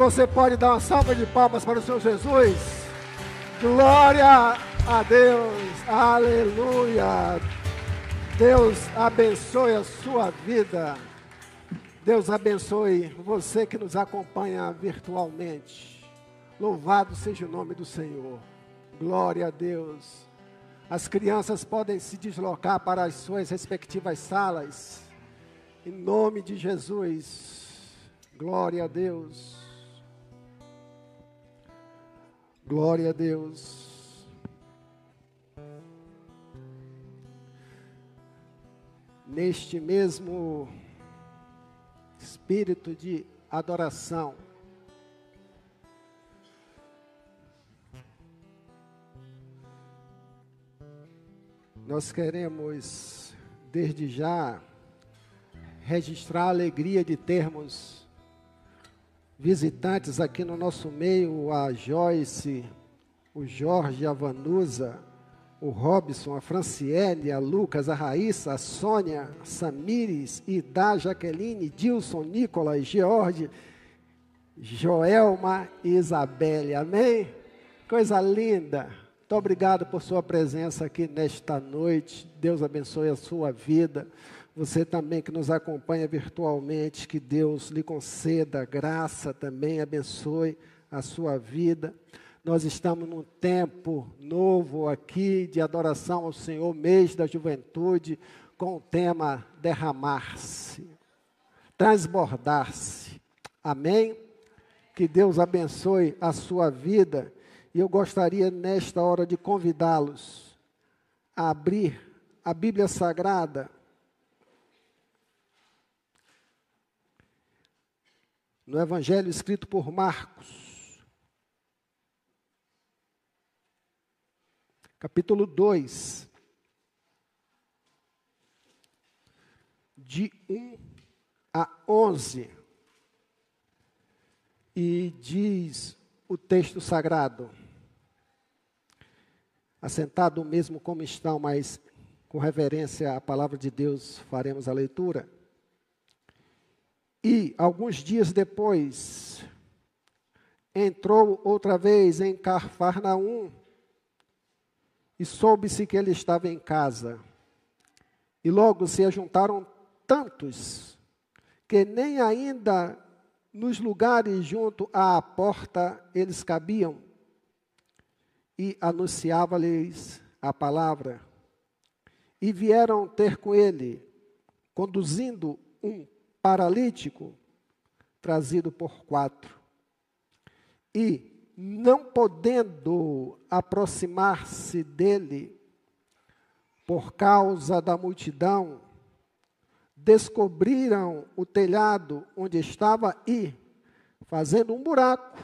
você pode dar uma salva de palmas para o Senhor Jesus? Glória a Deus, aleluia. Deus abençoe a sua vida. Deus abençoe você que nos acompanha virtualmente. Louvado seja o nome do Senhor. Glória a Deus. As crianças podem se deslocar para as suas respectivas salas. Em nome de Jesus. Glória a Deus. Glória a Deus. Neste mesmo espírito de adoração, nós queremos, desde já, registrar a alegria de termos visitantes aqui no nosso meio, a Joyce, o Jorge, a Vanusa, o Robson, a Franciele, a Lucas, a Raíssa, a Sônia, a Samires, Ida, Jaqueline, Dilson, Nicolas, George, Joelma e Isabelle. Amém? Coisa linda. Muito obrigado por sua presença aqui nesta noite. Deus abençoe a sua vida. Você também que nos acompanha virtualmente, que Deus lhe conceda graça também, abençoe a sua vida. Nós estamos num tempo novo aqui de adoração ao Senhor, mês da juventude, com o tema derramar-se, transbordar-se. Amém? Que Deus abençoe a sua vida. E eu gostaria, nesta hora, de convidá-los a abrir a Bíblia Sagrada no Evangelho escrito por Marcos, capítulo 2, de 1 a 11, e diz o texto sagrado, assentado mesmo como estão, mas com reverência à palavra de Deus, faremos a leitura. E, alguns dias depois, entrou outra vez em Carfarnaum e soube-se que ele estava em casa. E logo se ajuntaram tantos que nem ainda nos lugares junto à porta eles cabiam. E anunciava-lhes a palavra. E vieram ter com ele, conduzindo um paralítico, trazido por quatro. E, não podendo aproximar-se dele, por causa da multidão, descobriram o telhado onde estava e, fazendo um buraco,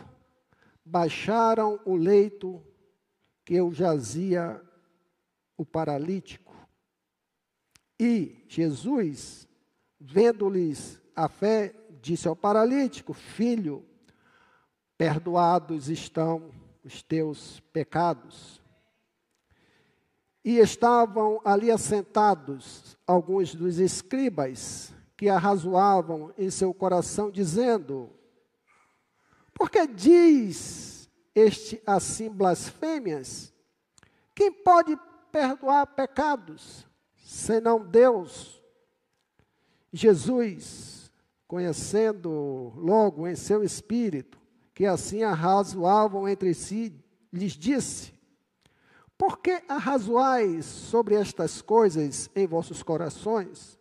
baixaram o leito que eu jazia o paralítico. E Jesus, Vendo-lhes a fé, disse ao paralítico: Filho, perdoados estão os teus pecados. E estavam ali assentados alguns dos escribas que arrazoavam em seu coração, dizendo: Por que diz este assim blasfêmias? Quem pode perdoar pecados, senão Deus? Jesus, conhecendo logo em seu espírito que assim arrazoavam entre si, lhes disse: Por que arrazoais sobre estas coisas em vossos corações?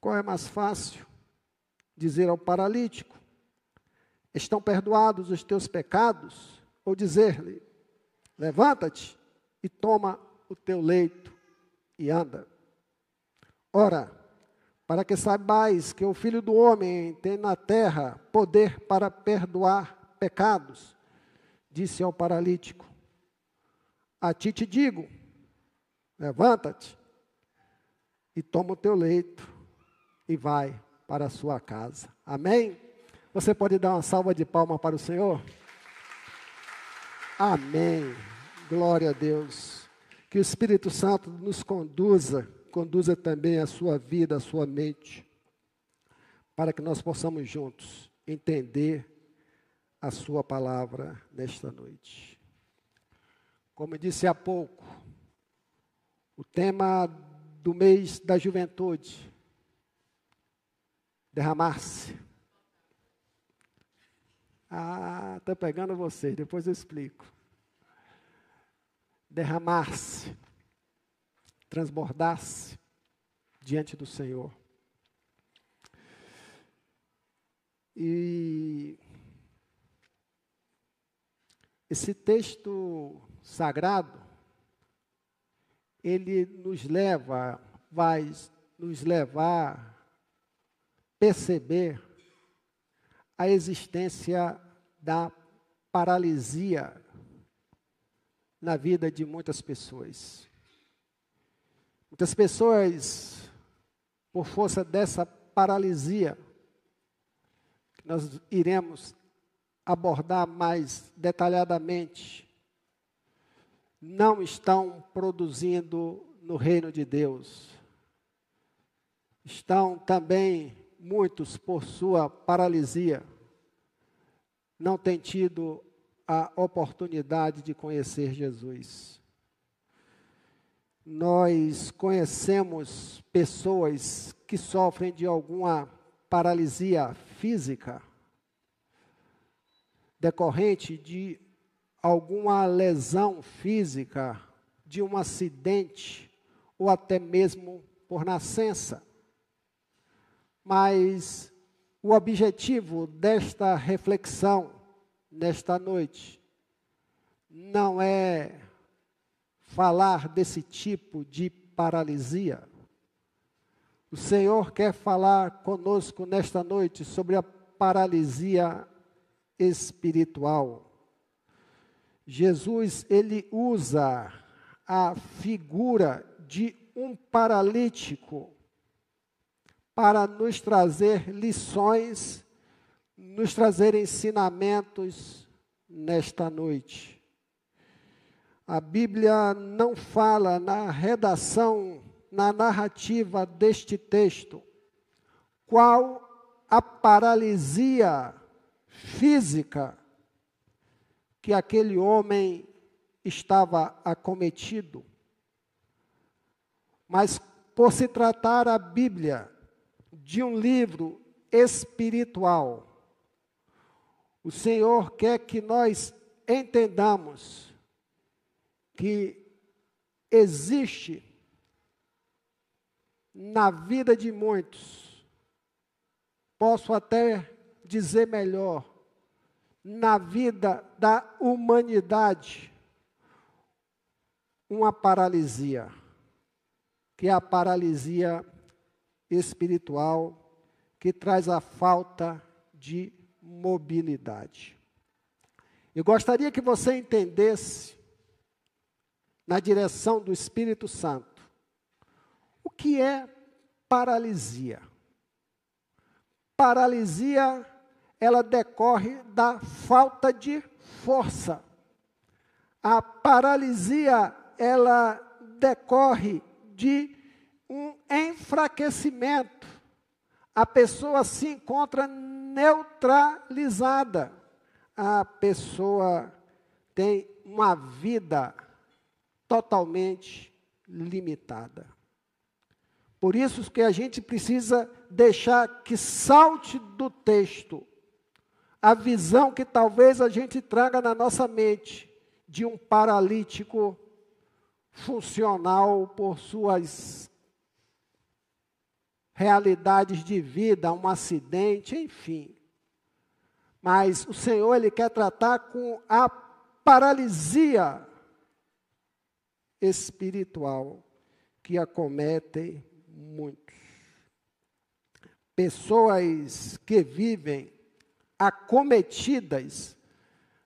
Qual é mais fácil? Dizer ao paralítico: Estão perdoados os teus pecados? Ou dizer-lhe: Levanta-te e toma o teu leito e anda. Ora, para que saibais que o Filho do Homem tem na terra poder para perdoar pecados, disse ao paralítico: A ti te digo, levanta-te e toma o teu leito e vai para a sua casa. Amém? Você pode dar uma salva de palmas para o Senhor? Amém. Glória a Deus. Que o Espírito Santo nos conduza conduza também a sua vida, a sua mente, para que nós possamos juntos entender a Sua palavra nesta noite. Como eu disse há pouco, o tema do mês da juventude, derramar-se. Ah, estou pegando vocês, depois eu explico. Derramar-se, transbordar-se diante do Senhor. E esse texto sagrado, ele nos leva, vai nos levar perceber a existência da paralisia na vida de muitas pessoas. Muitas pessoas, por força dessa paralisia, nós iremos abordar mais detalhadamente, não estão produzindo no reino de Deus. Estão também muitos, por sua paralisia, não têm tido a oportunidade de conhecer Jesus. Nós conhecemos pessoas que sofrem de alguma paralisia física decorrente de alguma lesão física, de um acidente ou até mesmo por nascença. Mas o objetivo desta reflexão nesta noite não é falar desse tipo de paralisia o Senhor quer falar conosco nesta noite sobre a paralisia espiritual. Jesus, ele usa a figura de um paralítico para nos trazer lições, nos trazer ensinamentos nesta noite. A Bíblia não fala na redação na narrativa deste texto qual a paralisia física que aquele homem estava acometido. Mas por se tratar a Bíblia de um livro espiritual, o Senhor quer que nós entendamos que existe na vida de muitos, posso até dizer melhor, na vida da humanidade, uma paralisia, que é a paralisia espiritual, que traz a falta de mobilidade. Eu gostaria que você entendesse, na direção do Espírito Santo, o que é paralisia? Paralisia, ela decorre da falta de força. A paralisia, ela decorre de um enfraquecimento. A pessoa se encontra neutralizada. A pessoa tem uma vida totalmente limitada. Por isso que a gente precisa deixar que salte do texto a visão que talvez a gente traga na nossa mente de um paralítico funcional por suas realidades de vida, um acidente, enfim. Mas o Senhor ele quer tratar com a paralisia espiritual que acomete muitos. Pessoas que vivem acometidas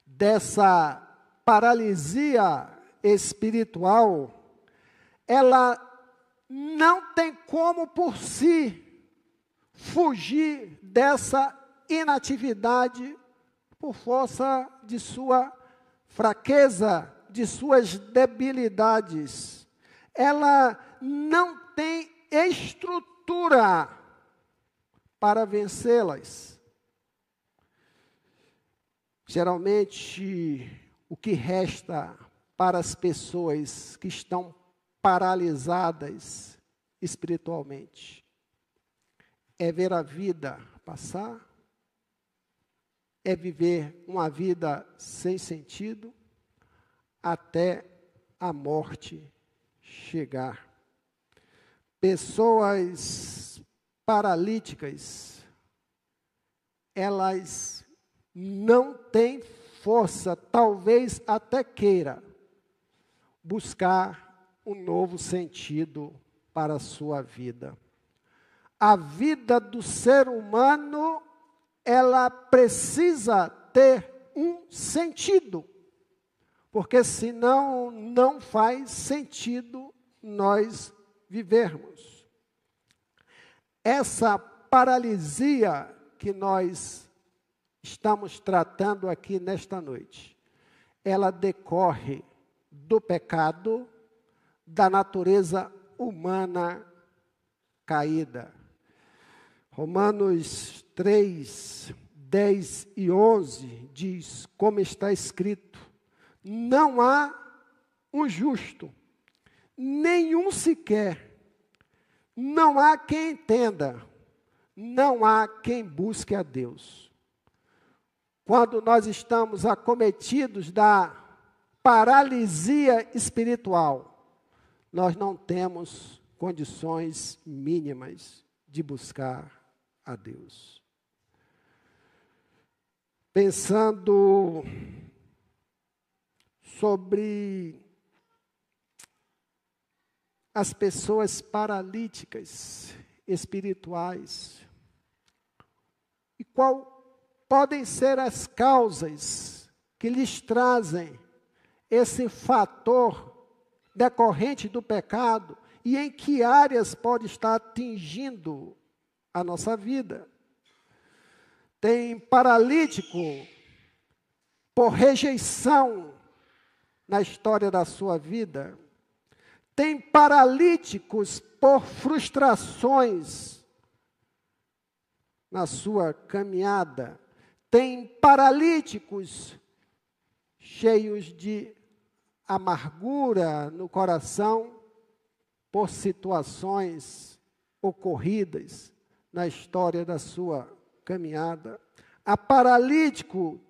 dessa paralisia espiritual, ela não tem como por si fugir dessa inatividade por força de sua fraqueza, de suas debilidades. Ela não tem estrutura para vencê-las. Geralmente, o que resta para as pessoas que estão paralisadas espiritualmente é ver a vida passar, é viver uma vida sem sentido até a morte chegar. Pessoas paralíticas, elas não têm força, talvez até queira, buscar um novo sentido para a sua vida. A vida do ser humano, ela precisa ter um sentido, porque senão não faz sentido nós vivermos. Essa paralisia que nós estamos tratando aqui nesta noite, ela decorre do pecado, da natureza humana caída. Romanos 3, 10 e 11 diz, como está escrito: Não há um justo, nenhum sequer, não há quem entenda, não há quem busque a Deus. Quando nós estamos acometidos da paralisia espiritual, nós não temos condições mínimas de buscar a Deus. Pensando sobre as pessoas paralíticas espirituais e qual podem ser as causas que lhes trazem esse fator decorrente do pecado e em que áreas pode estar atingindo a nossa vida. Tem paralítico por rejeição na história da sua vida. Tem paralíticos por frustrações na sua caminhada. Tem paralíticos cheios de amargura no coração por situações ocorridas na história da sua caminhada. Há paralítico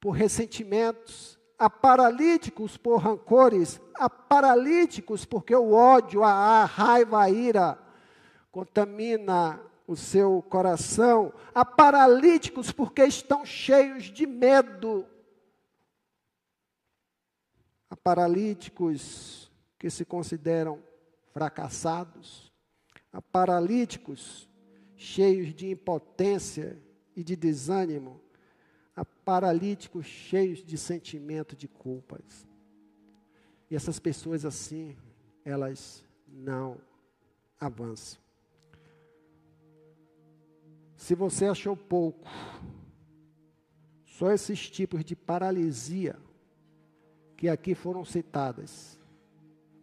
por ressentimentos, há paralíticos por rancores, há paralíticos porque o ódio, a raiva, a ira contamina o seu coração, há paralíticos porque estão cheios de medo, há paralíticos que se consideram fracassados, há paralíticos cheios de impotência e de desânimo, paralíticos cheios de sentimento de culpas. E essas pessoas assim, elas não avançam. Se você achou pouco, só esses tipos de paralisia que aqui foram citadas,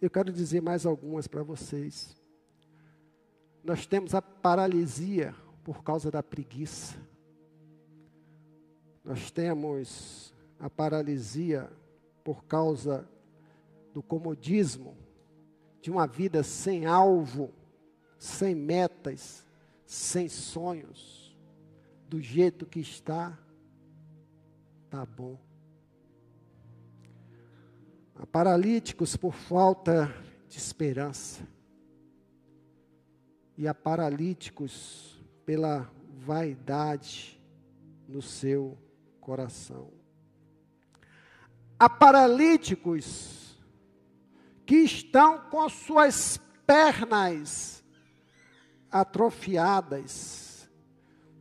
eu quero dizer mais algumas para vocês. Nós temos a paralisia por causa da preguiça. Nós temos a paralisia por causa do comodismo, de uma vida sem alvo, sem metas, sem sonhos. Do jeito que está, tá bom a paralíticos por falta de esperança, e a paralíticos pela vaidade no seu coração. Há paralíticos que estão com suas pernas atrofiadas,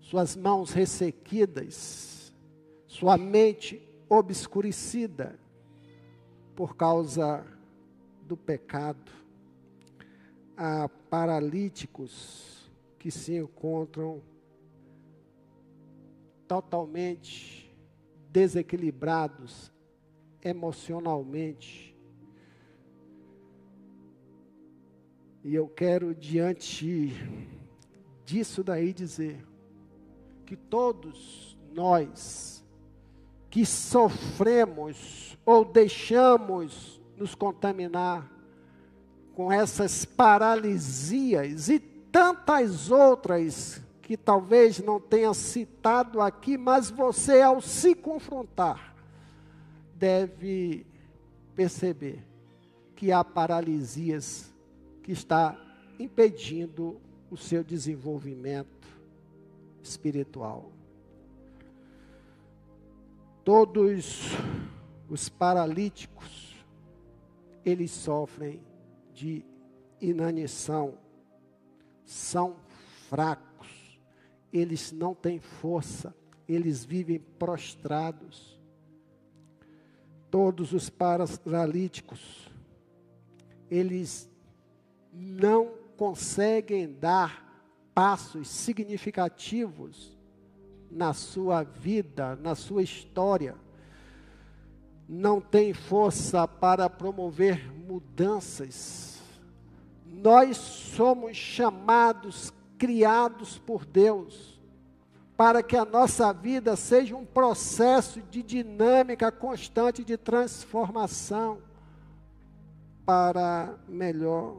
suas mãos ressequidas, sua mente obscurecida por causa do pecado. Há paralíticos que se encontram totalmente desequilibrados emocionalmente. E eu quero, diante disso daí, dizer que todos nós que sofremos ou deixamos nos contaminar com essas paralisias e tantas outras que talvez não tenha citado aqui, mas você, ao se confrontar, deve perceber que há paralisias que está impedindo o seu desenvolvimento espiritual. Todos os paralíticos, eles sofrem de inanição, são fracos, eles não têm força, eles vivem prostrados. Todos os paralíticos, eles não conseguem dar passos significativos na sua vida, na sua história, não tem força para promover mudanças. Nós somos chamados, criados por Deus, para que a nossa vida seja um processo de dinâmica constante de transformação para melhor.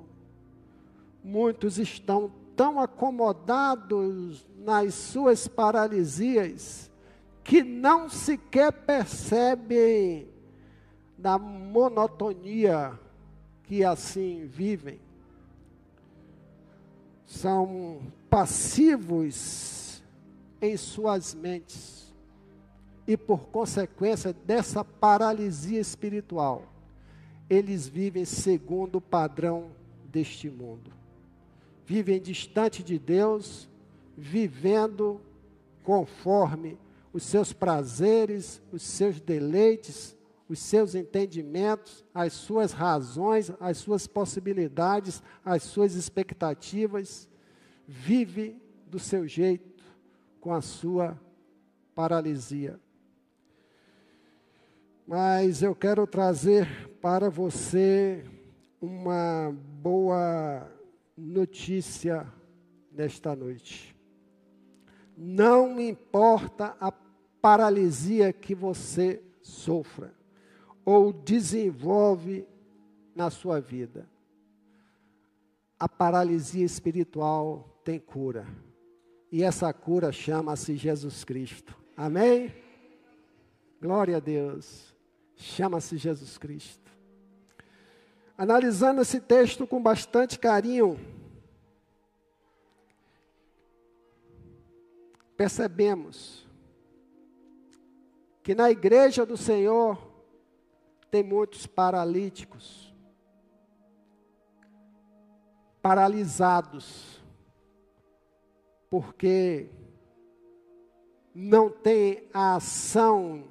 Muitos estão tão acomodados nas suas paralisias que não sequer percebem da monotonia que assim vivem. São passivos em suas mentes e, por consequência dessa paralisia espiritual, eles vivem segundo o padrão deste mundo. Vivem distante de Deus, vivendo conforme os seus prazeres, os seus deleites, os seus entendimentos, as suas razões, as suas possibilidades, as suas expectativas, vive do seu jeito, com a sua paralisia. Mas eu quero trazer para você uma boa notícia nesta noite. Não importa a paralisia que você sofra ou desenvolve na sua vida. A paralisia espiritual tem cura. E essa cura chama-se Jesus Cristo. Amém? Glória a Deus. Chama-se Jesus Cristo. Analisando esse texto com bastante carinho, percebemos que na igreja do Senhor tem muitos paralíticos, paralisados, porque não tem a ação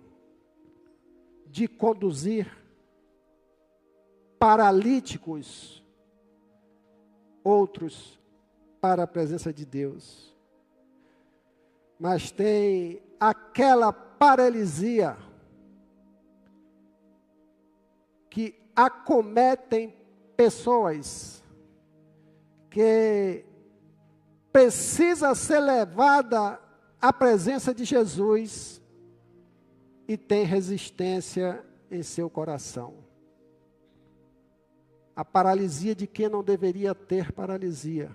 de conduzir paralíticos, outros para a presença de Deus. Mas tem aquela paralisia que acometem pessoas que precisa ser levada à presença de Jesus e tem resistência em seu coração a paralisia de quem não deveria ter paralisia.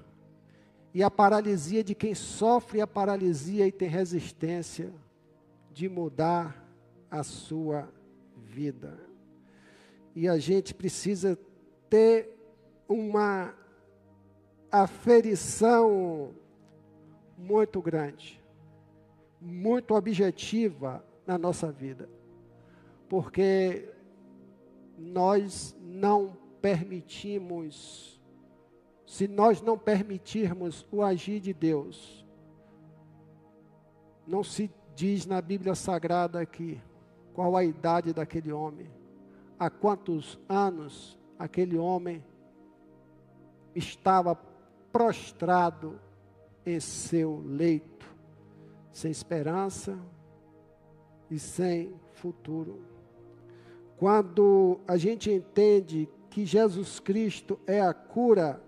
E a paralisia de quem sofre a paralisia e tem resistência de mudar a sua vida. E a gente precisa ter uma aferição muito grande, muito objetiva na nossa vida. Porque nós não permitimos, se nós não permitirmos o agir de Deus, não se diz na Bíblia Sagrada aqui qual a idade daquele homem, há quantos anos aquele homem estava prostrado em seu leito, sem esperança e sem futuro. Quando a gente entende que Jesus Cristo é a cura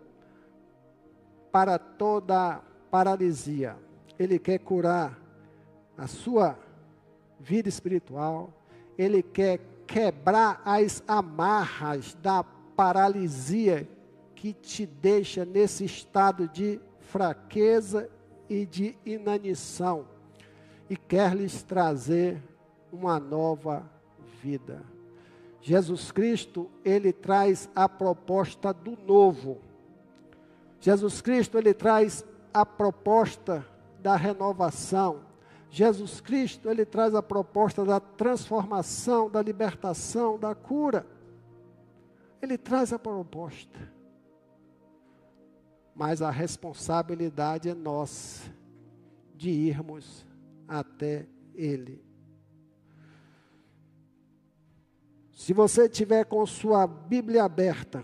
para toda paralisia. Ele quer curar a sua vida espiritual, ele quer quebrar as amarras da paralisia que te deixa nesse estado de fraqueza e de inanição e quer lhes trazer uma nova vida. Jesus Cristo, ele traz a proposta do novo. Jesus Cristo, ele traz a proposta da renovação. Jesus Cristo, ele traz a proposta da transformação, da libertação, da cura. Ele traz a proposta. Mas a responsabilidade é nossa de irmos até Ele. Se você tiver com sua Bíblia aberta,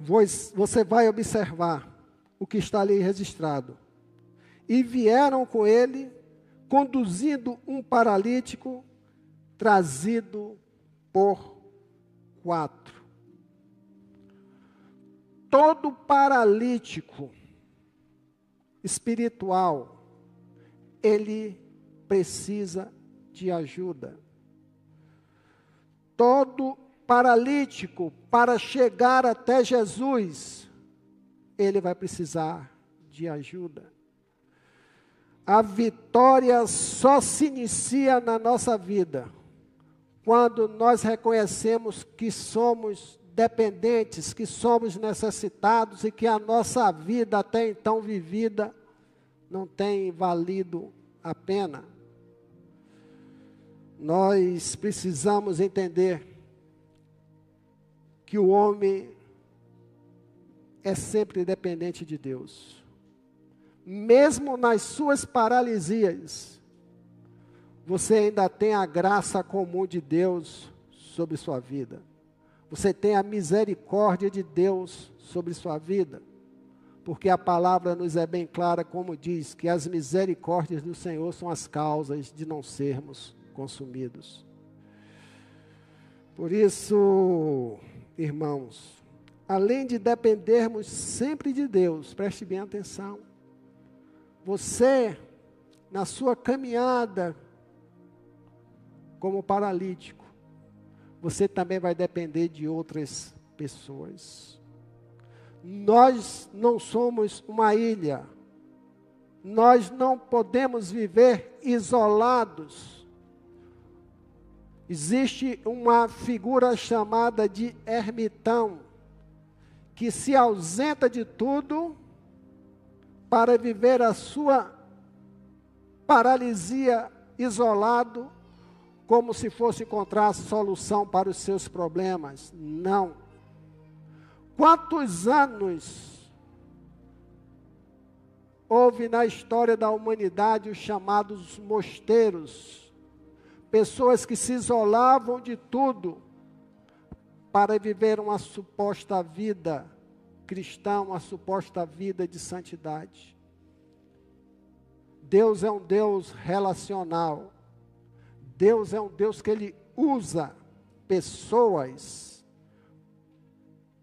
você vai observar o que está ali registrado. E vieram com ele, conduzindo um paralítico, trazido por quatro. Todo paralítico espiritual, ele precisa de ajuda. Todo paralítico, para chegar até Jesus, ele vai precisar de ajuda. A vitória só se inicia na nossa vida quando nós reconhecemos que somos dependentes, que somos necessitados e que a nossa vida até então vivida não tem valido a pena. Nós precisamos entender que o homem é sempre dependente de Deus. Mesmo nas suas paralisias, você ainda tem a graça comum de Deus sobre sua vida. Você tem a misericórdia de Deus sobre sua vida. Porque a palavra nos é bem clara, como diz, que as misericórdias do Senhor são as causas de não sermos consumidos. Por isso, irmãos, além de dependermos sempre de Deus, preste bem atenção. Você, na sua caminhada como paralítico, você também vai depender de outras pessoas. Nós não somos uma ilha. Nós não podemos viver isolados Existe uma figura chamada de ermitão, que se ausenta de tudo para viver a sua paralisia isolado, como se fosse encontrar solução para os seus problemas. Não. Quantos anos houve na história da humanidade os chamados mosteiros? pessoas que se isolavam de tudo para viver uma suposta vida cristã, uma suposta vida de santidade. Deus é um Deus relacional. Deus é um Deus que ele usa pessoas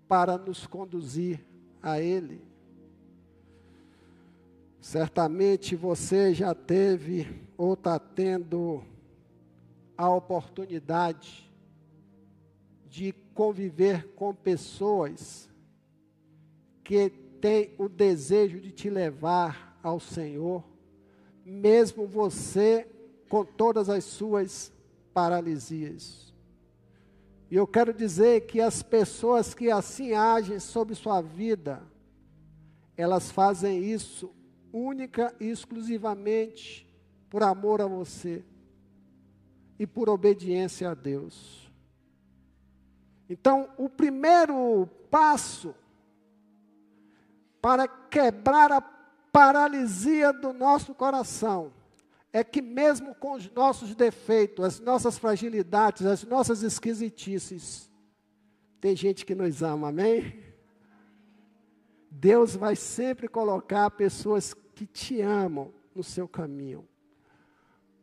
para nos conduzir a ele. Certamente você já teve ou está tendo a oportunidade de conviver com pessoas que têm o desejo de te levar ao Senhor, mesmo você com todas as suas paralisias. E eu quero dizer que as pessoas que assim agem sobre sua vida, elas fazem isso única e exclusivamente por amor a você e por obediência a Deus. Então, o primeiro passo para quebrar a paralisia do nosso coração é que, mesmo com os nossos defeitos, as nossas fragilidades, as nossas esquisitices, tem gente que nos ama, amém? Deus vai sempre colocar pessoas que te amam no seu caminho,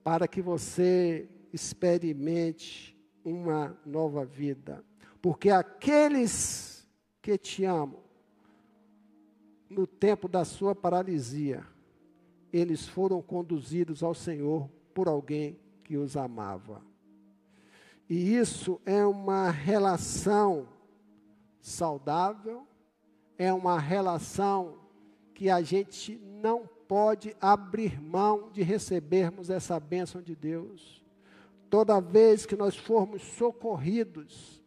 para que você experimente uma nova vida. Porque aqueles que te amam, no tempo da sua paralisia, eles foram conduzidos ao Senhor por alguém que os amava. E isso é uma relação saudável, é uma relação que a gente não pode abrir mão de recebermos essa bênção de Deus. Toda vez que nós formos socorridos,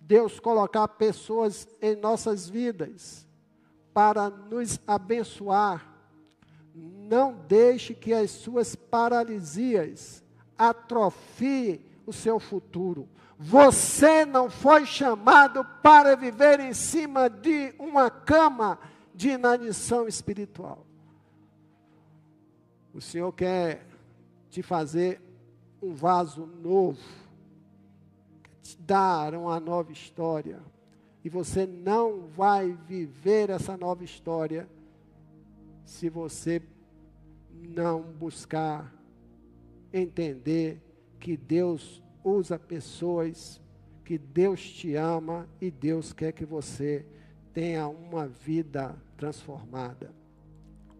Deus colocar pessoas em nossas vidas para nos abençoar, não deixe que as suas paralisias atrofiem o seu futuro. Você não foi chamado para viver em cima de uma cama de inanição espiritual. O Senhor quer te fazer um vaso novo, te dar uma nova história. E você não vai viver essa nova história se você não buscar entender que Deus usa pessoas, que Deus te ama e Deus quer que você tenha uma vida transformada.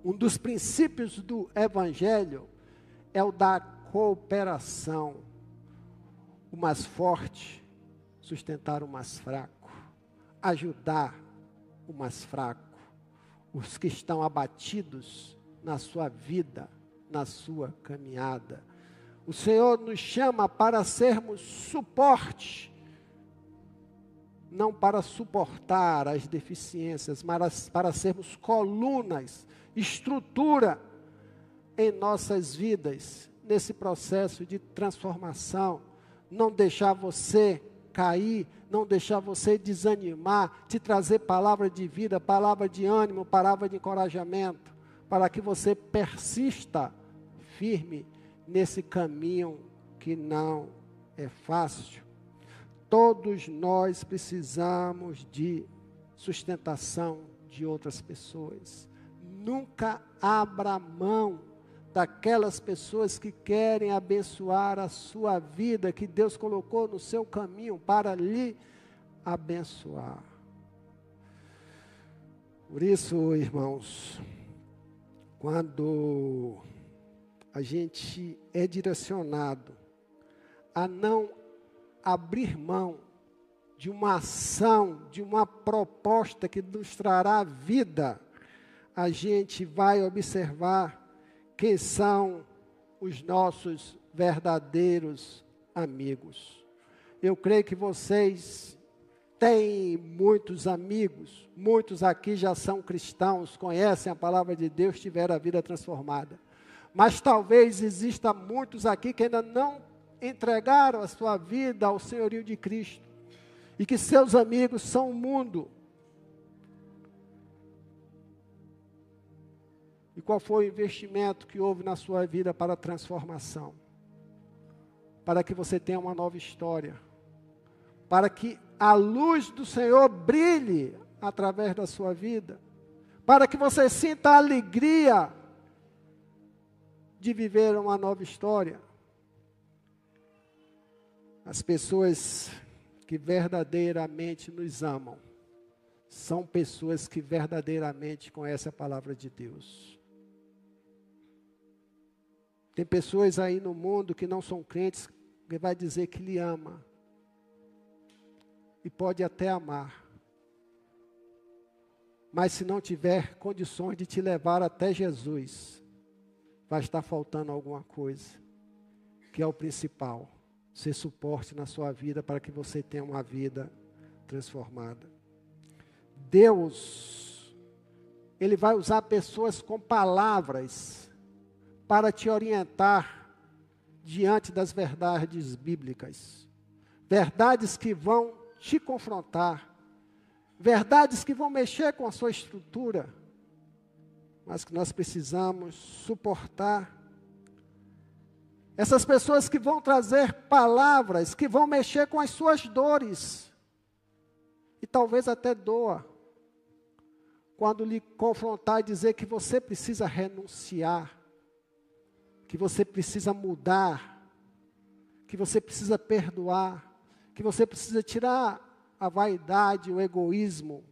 Um dos princípios do Evangelho é o da cooperação. O mais forte sustentar o mais fraco, ajudar o mais fraco, os que estão abatidos na sua vida, na sua caminhada. O Senhor nos chama para sermos suporte, não para suportar as deficiências, mas para sermos colunas estrutura em nossas vidas, nesse processo de transformação, não deixar você cair, não deixar você desanimar, te trazer palavra de vida, palavra de ânimo, palavra de encorajamento, para que você persista firme nesse caminho que não é fácil. Todos nós precisamos de sustentação de outras pessoas nunca abra mão daquelas pessoas que querem abençoar a sua vida, que Deus colocou no seu caminho para lhe abençoar. Por isso, irmãos, quando a gente é direcionado a não abrir mão de uma ação, de uma proposta que nos trará vida, a gente vai observar quem são os nossos verdadeiros amigos. Eu creio que vocês têm muitos amigos, muitos aqui já são cristãos, conhecem a palavra de Deus, tiveram a vida transformada. Mas talvez exista muitos aqui que ainda não entregaram a sua vida ao senhorio de Cristo. E que seus amigos são o mundo, qual foi o investimento que houve na sua vida para a transformação? Para que você tenha uma nova história. Para que a luz do Senhor brilhe através da sua vida. Para que você sinta a alegria de viver uma nova história. As pessoas que verdadeiramente nos amam são pessoas que verdadeiramente conhecem a palavra de Deus. Tem pessoas aí no mundo que não são crentes que vai dizer que lhe ama. E pode até amar. Mas se não tiver condições de te levar até Jesus, vai estar faltando alguma coisa, que é o principal, ser suporte na sua vida para que você tenha uma vida transformada. Deus, Ele vai usar pessoas com palavras para te orientar diante das verdades bíblicas. Verdades que vão te confrontar, verdades que vão mexer com a sua estrutura, mas que nós precisamos suportar. Essas pessoas que vão trazer palavras que vão mexer com as suas dores, e talvez até doa, quando lhe confrontar e dizer que você precisa renunciar que você precisa mudar, que você precisa perdoar, que você precisa tirar a vaidade, o egoísmo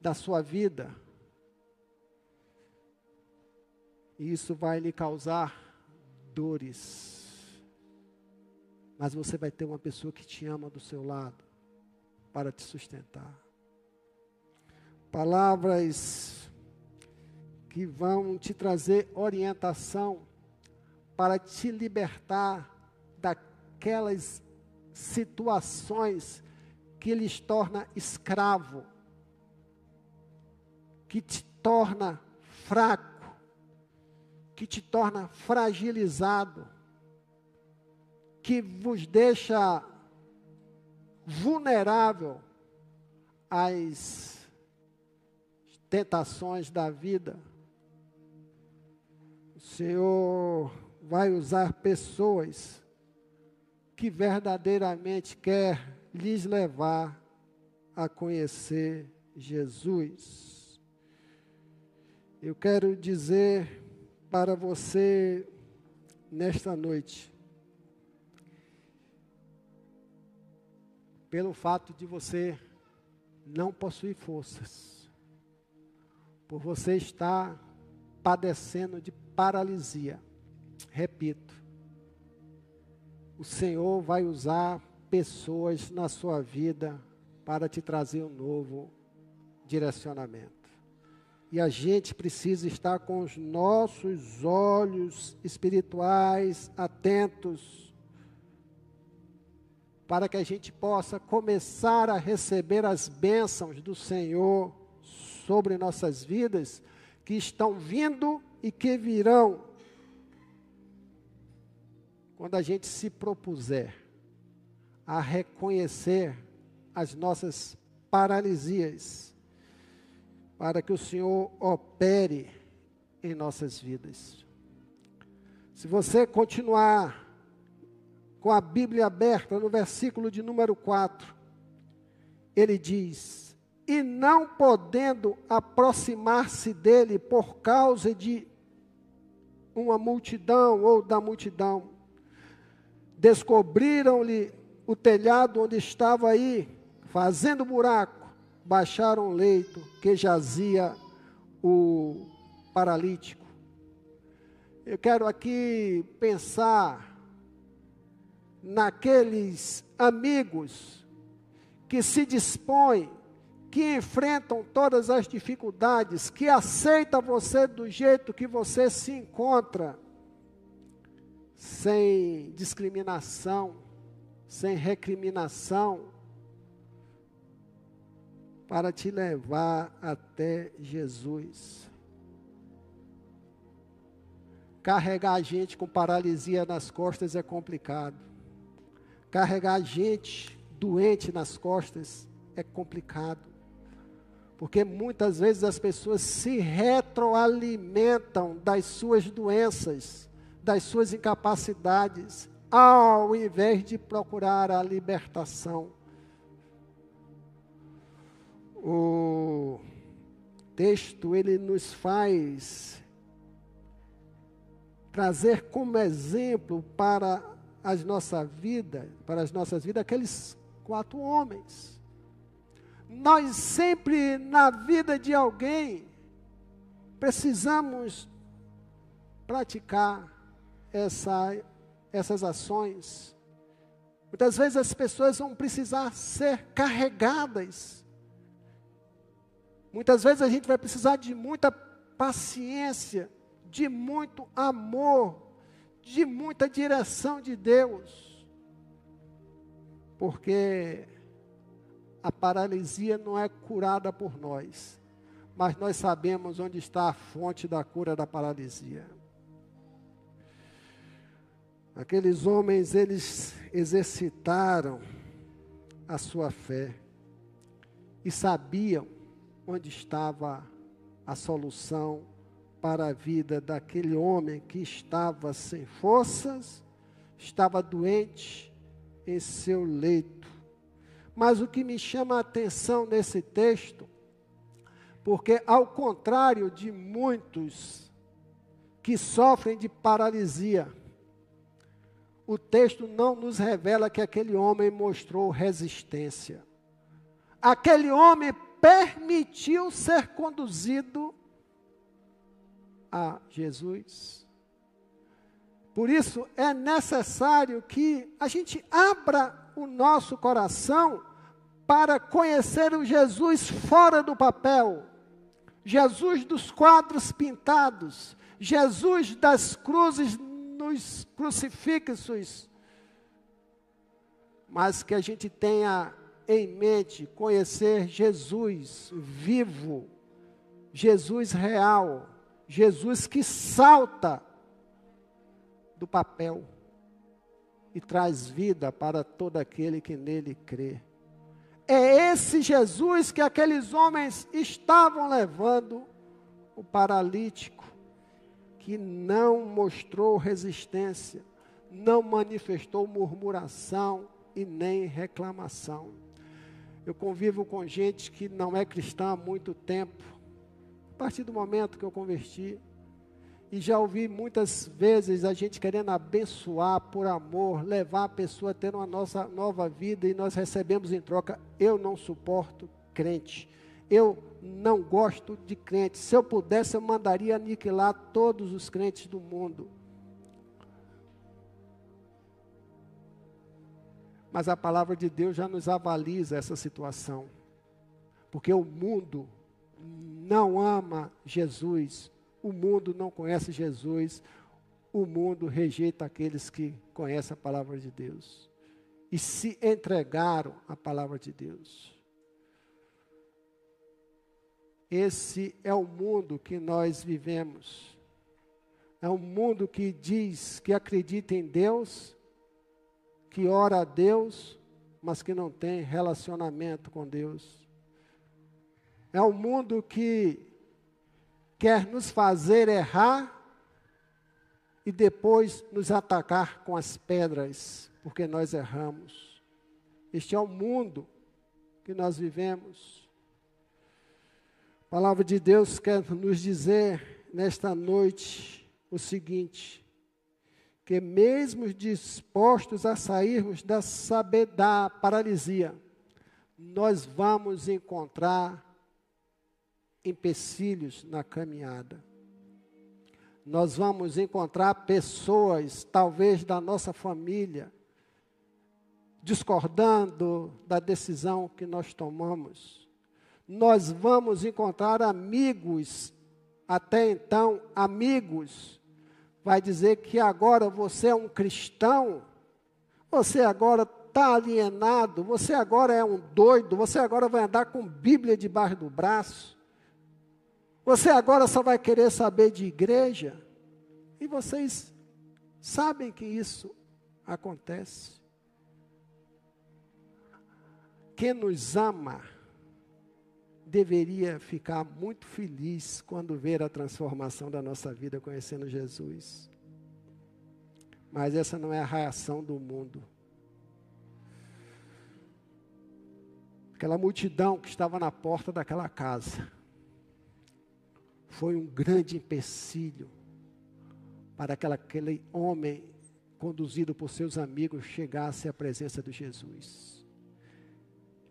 da sua vida. E isso vai lhe causar dores. Mas você vai ter uma pessoa que te ama do seu lado para te sustentar. Palavras que vão te trazer orientação para te libertar daquelas situações que lhes torna escravo, que te torna fraco, que te torna fragilizado, que vos deixa vulnerável às tentações da vida. Senhor vai usar pessoas que verdadeiramente quer lhes levar a conhecer Jesus. Eu quero dizer para você nesta noite, pelo fato de você não possuir forças, por você estar padecendo de paralisia. Repito, o Senhor vai usar pessoas na sua vida para te trazer um novo direcionamento. E a gente precisa estar com os nossos olhos espirituais atentos para que a gente possa começar a receber as bênçãos do Senhor sobre nossas vidas, que estão vindo e que virão, quando a gente se propuser a reconhecer as nossas paralisias, para que o Senhor opere em nossas vidas. Se você continuar com a Bíblia aberta, no versículo de número 4, ele diz: E não podendo aproximar-se dele por causa de uma multidão ou da multidão, descobriram-lhe o telhado onde estava aí, fazendo buraco, baixaram o leito que jazia o paralítico. Eu quero aqui pensar naqueles amigos que se dispõem, que enfrentam todas as dificuldades, que aceita você do jeito que você se encontra, sem discriminação, sem recriminação, para te levar até Jesus. Carregar a gente com paralisia nas costas é complicado. Carregar gente doente nas costas é complicado. Porque muitas vezes as pessoas se retroalimentam das suas doenças, das suas incapacidades, ao invés de procurar a libertação. O texto ele nos faz trazer como exemplo para as nossa vida, para as nossas vidas, aqueles quatro homens. Nós sempre na vida de alguém precisamos praticar essa, essas ações. Muitas vezes as pessoas vão precisar ser carregadas. Muitas vezes a gente vai precisar de muita paciência, de muito amor, de muita direção de Deus, porque a paralisia não é curada por nós, mas nós sabemos onde está a fonte da cura da paralisia. Aqueles homens, eles exercitaram a sua fé e sabiam onde estava a solução para a vida daquele homem que estava sem forças, estava doente em seu leito. Mas o que me chama a atenção nesse texto, porque ao contrário de muitos que sofrem de paralisia, o texto não nos revela que aquele homem mostrou resistência. Aquele homem permitiu ser conduzido a Jesus, Por isso é necessário que a gente abra o nosso coração para conhecer o Jesus fora do papel, Jesus dos quadros pintados, Jesus das cruzes nos crucifixos, mas que a gente tenha em mente conhecer Jesus vivo, Jesus real, Jesus que salta do papel e traz vida para todo aquele que nele crê. É esse Jesus que aqueles homens estavam levando o paralítico, que não mostrou resistência, não manifestou murmuração e nem reclamação. Eu convivo com gente que não é cristã há muito tempo, a partir do momento que eu converti, e já ouvi muitas vezes a gente querendo abençoar por amor, levar a pessoa a ter uma nossa nova vida e nós recebemos em troca. Eu não suporto crente. Eu não gosto de crente. Se eu pudesse, eu mandaria aniquilar todos os crentes do mundo. Mas a palavra de Deus já nos avaliza essa situação. Porque o mundo não ama Jesus, o mundo não conhece Jesus, o mundo rejeita aqueles que conhecem a palavra de Deus e se entregaram à palavra de Deus. Esse é o mundo que nós vivemos. É um mundo que diz que acredita em Deus, que ora a Deus, mas que não tem relacionamento com Deus. É um mundo que quer nos fazer errar e depois nos atacar com as pedras, porque nós erramos. Este é o mundo que nós vivemos. A palavra de Deus quer nos dizer nesta noite o seguinte: que mesmo dispostos a sairmos da, da paralisia, nós vamos encontrar empecilhos na caminhada. Nós vamos encontrar pessoas, talvez da nossa família, discordando da decisão que nós tomamos. Nós vamos encontrar amigos, até então, amigos, vai dizer que agora você é um cristão, você agora está alienado, você agora é um doido, você agora vai andar com Bíblia debaixo do braço. Você agora só vai querer saber de igreja, e vocês sabem que isso acontece. Quem nos ama deveria ficar muito feliz quando ver a transformação da nossa vida conhecendo Jesus. Mas essa não é a reação do mundo. Aquela multidão que estava na porta daquela casa foi um grande empecilho para que aquele homem, conduzido por seus amigos, chegasse à presença de Jesus.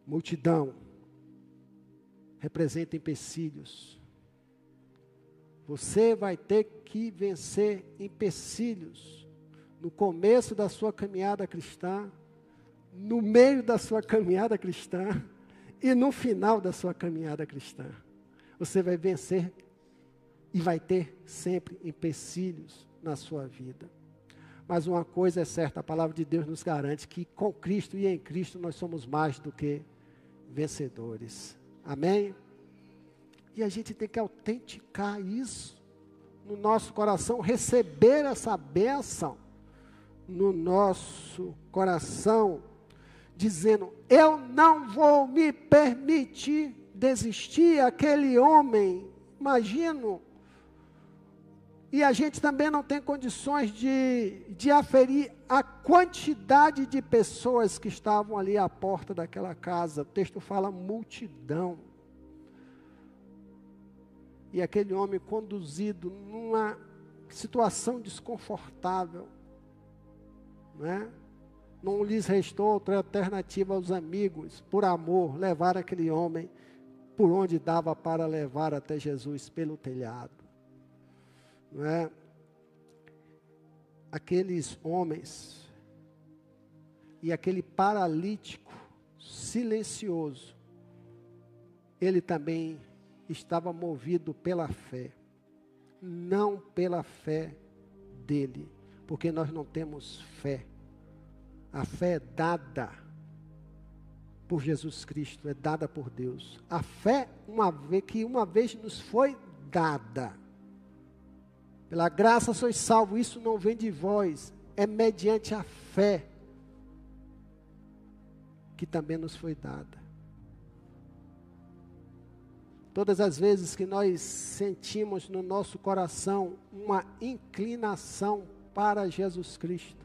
Multidão representa empecilhos. Você vai ter que vencer empecilhos no começo da sua caminhada cristã, no meio da sua caminhada cristã e no final da sua caminhada cristã. Você vai vencer e vai ter sempre empecilhos na sua vida. Mas uma coisa é certa, a palavra de Deus nos garante que com Cristo e em Cristo nós somos mais do que vencedores. Amém? E a gente tem que autenticar isso no nosso coração, receber essa bênção no nosso coração, dizendo: Eu não vou me permitir desistir. Aquele homem, imagino, e a gente também não tem condições de, de aferir a quantidade de pessoas que estavam ali à porta daquela casa. O texto fala multidão. E aquele homem conduzido numa situação desconfortável, não é? Não lhes restou outra alternativa aos amigos, por amor, levar aquele homem por onde dava para levar até Jesus pelo telhado. Não é? aqueles homens e aquele paralítico silencioso, ele também estava movido pela fé, não pela fé dele, porque nós não temos fé. A fé é dada por Jesus Cristo, é dada por Deus. A fé, uma vez que uma vez nos foi dada. Pela graça sois salvos, isso não vem de vós, é mediante a fé que também nos foi dada. Todas as vezes que nós sentimos no nosso coração uma inclinação para Jesus Cristo,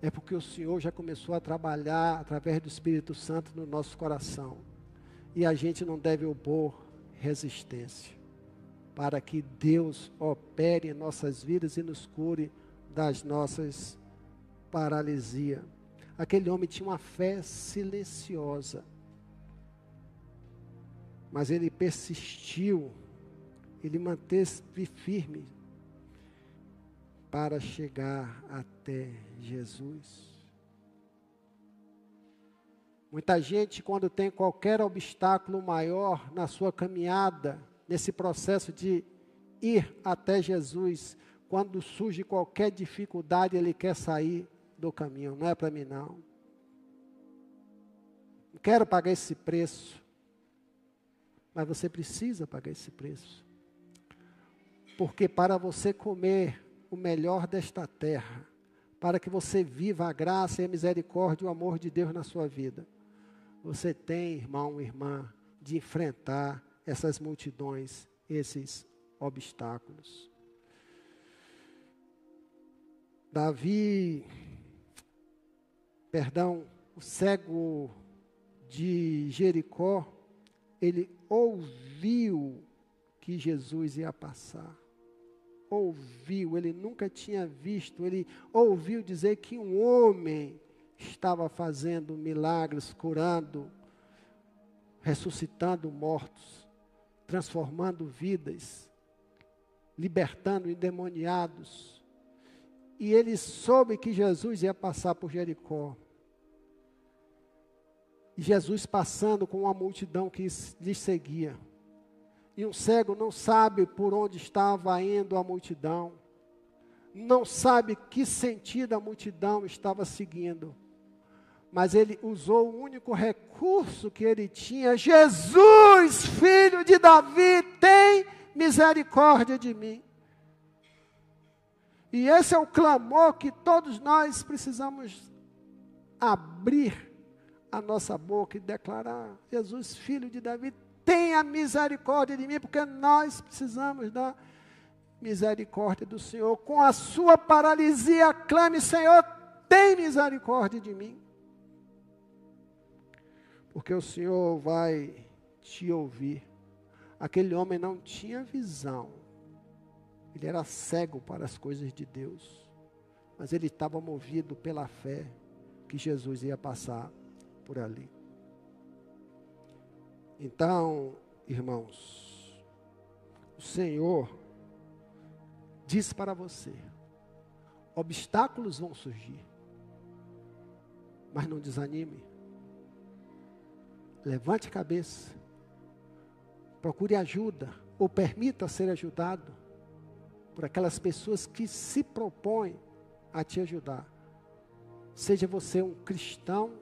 é porque o Senhor já começou a trabalhar através do Espírito Santo no nosso coração. E a gente não deve opor resistência, para que Deus opere em nossas vidas e nos cure das nossas paralisia. Aquele homem tinha uma fé silenciosa mas ele persistiu, ele manteve firme para chegar até Jesus. Muita gente, quando tem qualquer obstáculo maior na sua caminhada, nesse processo de ir até Jesus, quando surge qualquer dificuldade, ele quer sair do caminho. Não é para mim, não. Não quero pagar esse preço. Mas você precisa pagar esse preço. Porque para você comer o melhor desta terra, para que você viva a graça e a misericórdia e o amor de Deus na sua vida, você tem, irmão, irmã, de enfrentar essas multidões, esses obstáculos. Davi, perdão, o cego de Jericó, ele ouviu que Jesus ia passar. Ouviu, ele nunca tinha visto, ele ouviu dizer que um homem estava fazendo milagres, curando, ressuscitando mortos, transformando vidas, libertando endemoniados. E ele soube que Jesus ia passar por Jericó. Jesus passando com uma multidão que lhe seguia. E um cego não sabe por onde estava indo a multidão, não sabe que sentido a multidão estava seguindo, mas ele usou o único recurso que ele tinha: Jesus, filho de Davi, tem misericórdia de mim. E esse é o clamor que todos nós precisamos abrir a nossa boca e declarar: Jesus, filho de Davi, tenha misericórdia de mim, porque nós precisamos da misericórdia do Senhor. Com a sua paralisia, clame: Senhor, tem misericórdia de mim. Porque o Senhor vai te ouvir. Aquele homem não tinha visão, ele era cego para as coisas de Deus, mas ele estava movido pela fé que Jesus ia passar por ali. Então, irmãos, o Senhor diz para você: obstáculos vão surgir, mas não desanime. Levante a cabeça, procure ajuda, ou permita ser ajudado por aquelas pessoas que se propõem a te ajudar. Seja você um cristão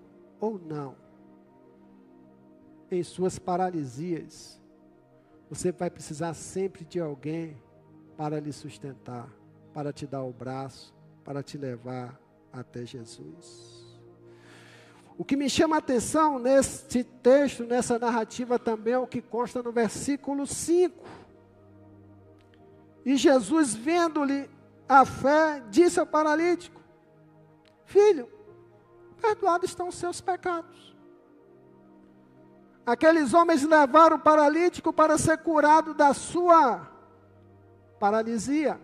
ou não, em suas paralisias, você vai precisar sempre de alguém para lhe sustentar, para te dar o braço, para te levar até Jesus. O que me chama a atenção neste texto, nessa narrativa também, é o que consta no versículo 5. E Jesus, vendo-lhe a fé, disse ao paralítico: Filho, perdoados estão os seus pecados. Aqueles homens levaram o paralítico para ser curado da sua paralisia.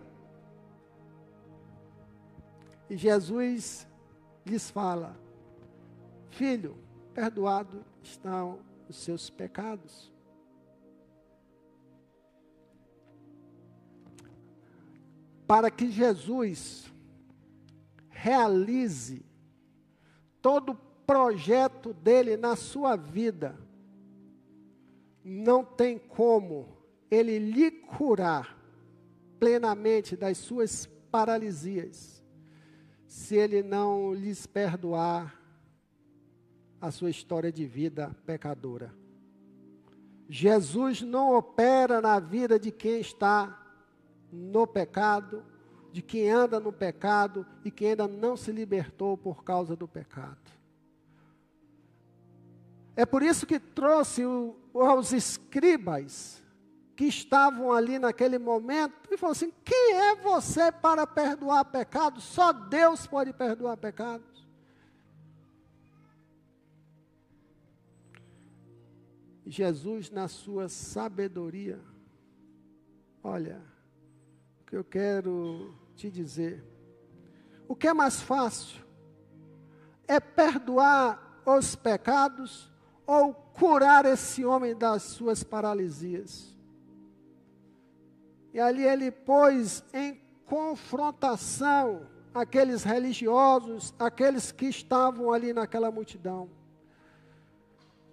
E Jesus lhes fala: Filho, perdoado estão os seus pecados. Para que Jesus realize todo o projeto dele na sua vida, não tem como ele lhe curar plenamente das suas paralisias, se ele não lhes perdoar a sua história de vida pecadora. Jesus não opera na vida de quem está no pecado, de quem anda no pecado e que ainda não se libertou por causa do pecado. É por isso que trouxe o, aos escribas que estavam ali naquele momento e falou assim: quem é você para perdoar pecados? Só Deus pode perdoar pecados. Jesus, na sua sabedoria, olha, o que eu quero te dizer, o que é mais fácil é perdoar os pecados ou curar esse homem das suas paralisias. E ali ele pôs em confrontação aqueles religiosos, aqueles que estavam ali naquela multidão.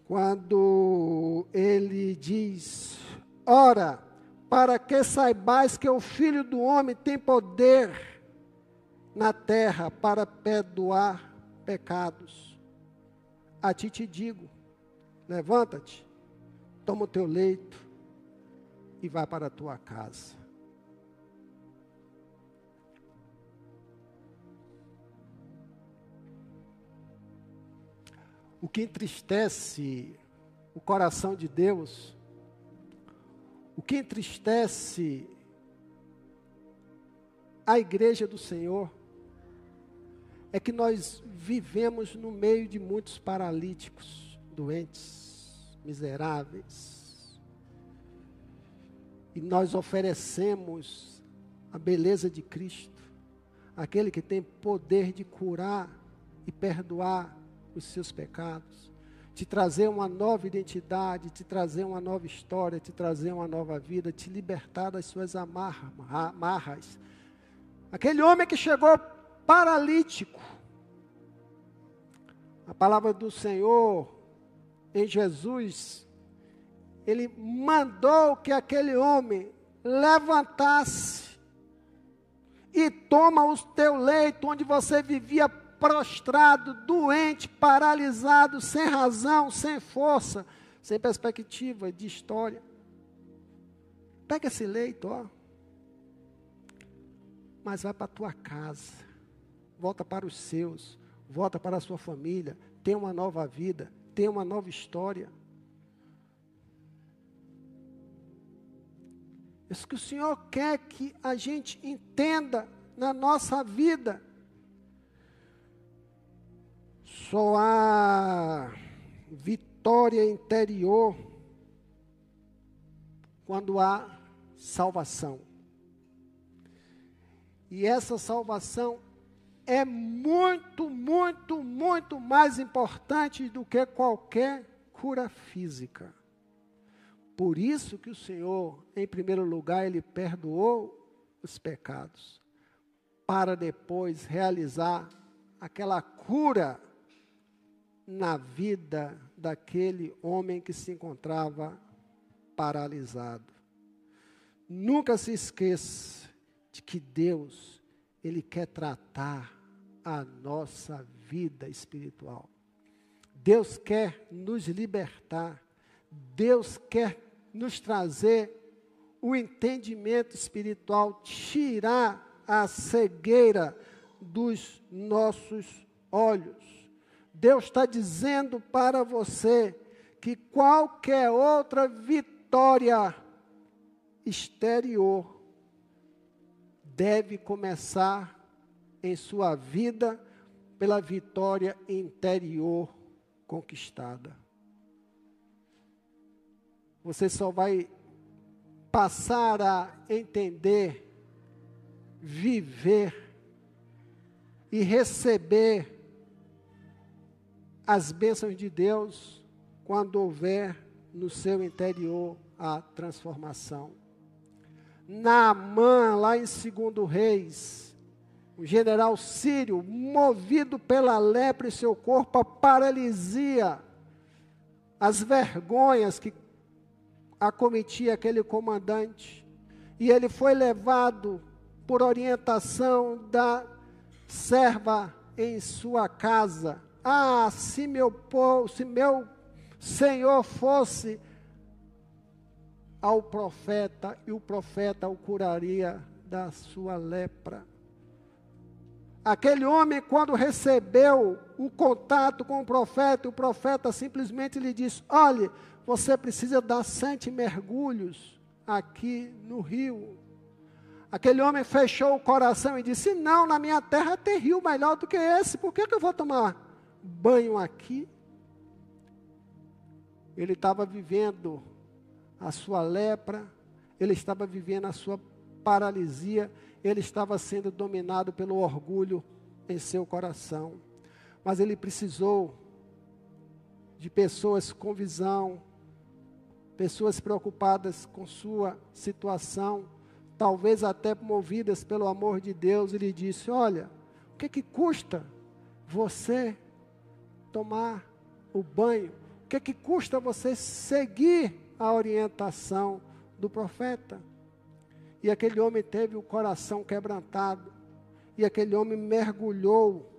Quando ele diz: Ora, para que saibais que o Filho do Homem tem poder na terra para perdoar pecados. A ti te digo: Levanta-te, toma o teu leito e vai para a tua casa. O que entristece o coração de Deus, o que entristece a igreja do Senhor, é que nós vivemos no meio de muitos paralíticos doentes, miseráveis. E nós oferecemos a beleza de Cristo, aquele que tem poder de curar e perdoar os seus pecados, te trazer uma nova identidade, te trazer uma nova história, te trazer uma nova vida, te libertar das suas amarras. Aquele homem que chegou paralítico, a palavra do Senhor em Jesus, ele mandou que aquele homem levantasse e toma o teu leito onde você vivia prostrado, doente, paralisado, sem razão, sem força, sem perspectiva de história. Pega esse leito, ó. Mas vai para a tua casa. Volta para os seus. Volta para a sua família. Tem uma nova vida ter uma nova história. Isso que o Senhor quer que a gente entenda na nossa vida. Só há vitória interior quando há salvação. E essa salvação é muito, muito, muito mais importante do que qualquer cura física. Por isso que o Senhor, em primeiro lugar, ele perdoou os pecados, para depois realizar aquela cura na vida daquele homem que se encontrava paralisado. Nunca se esqueça de que Deus, ele quer tratar a nossa vida espiritual. Deus quer nos libertar. Deus quer nos trazer o entendimento espiritual, tirar a cegueira dos nossos olhos. Deus está dizendo para você que qualquer outra vitória exterior deve começar em sua vida pela vitória interior conquistada. Você só vai passar a entender, viver e receber as bênçãos de Deus quando houver no seu interior a transformação. Naamã, lá em 2 Reis, o general sírio, movido pela lepra em seu corpo, a paralisia, as vergonhas que acometia aquele comandante. E ele foi levado por orientação da serva em sua casa. Ah, se meu povo, se meu Senhor fosse ao profeta e o profeta o curaria da sua lepra. Aquele homem, quando recebeu o contato com o profeta, o profeta simplesmente lhe disse: Olhe, você precisa dar sete mergulhos aqui no rio. Aquele homem fechou o coração e disse: Não, na minha terra tem rio melhor do que esse, por que, que eu vou tomar banho aqui? Ele estava vivendo a sua lepra, ele estava vivendo a sua paralisia, ele estava sendo dominado pelo orgulho em seu coração. Mas ele precisou de pessoas com visão, pessoas preocupadas com sua situação, talvez até movidas pelo amor de Deus, ele disse: Olha, o que, que custa você tomar o banho? O que, que custa você seguir a orientação do profeta? E aquele homem teve o coração quebrantado, e aquele homem mergulhou,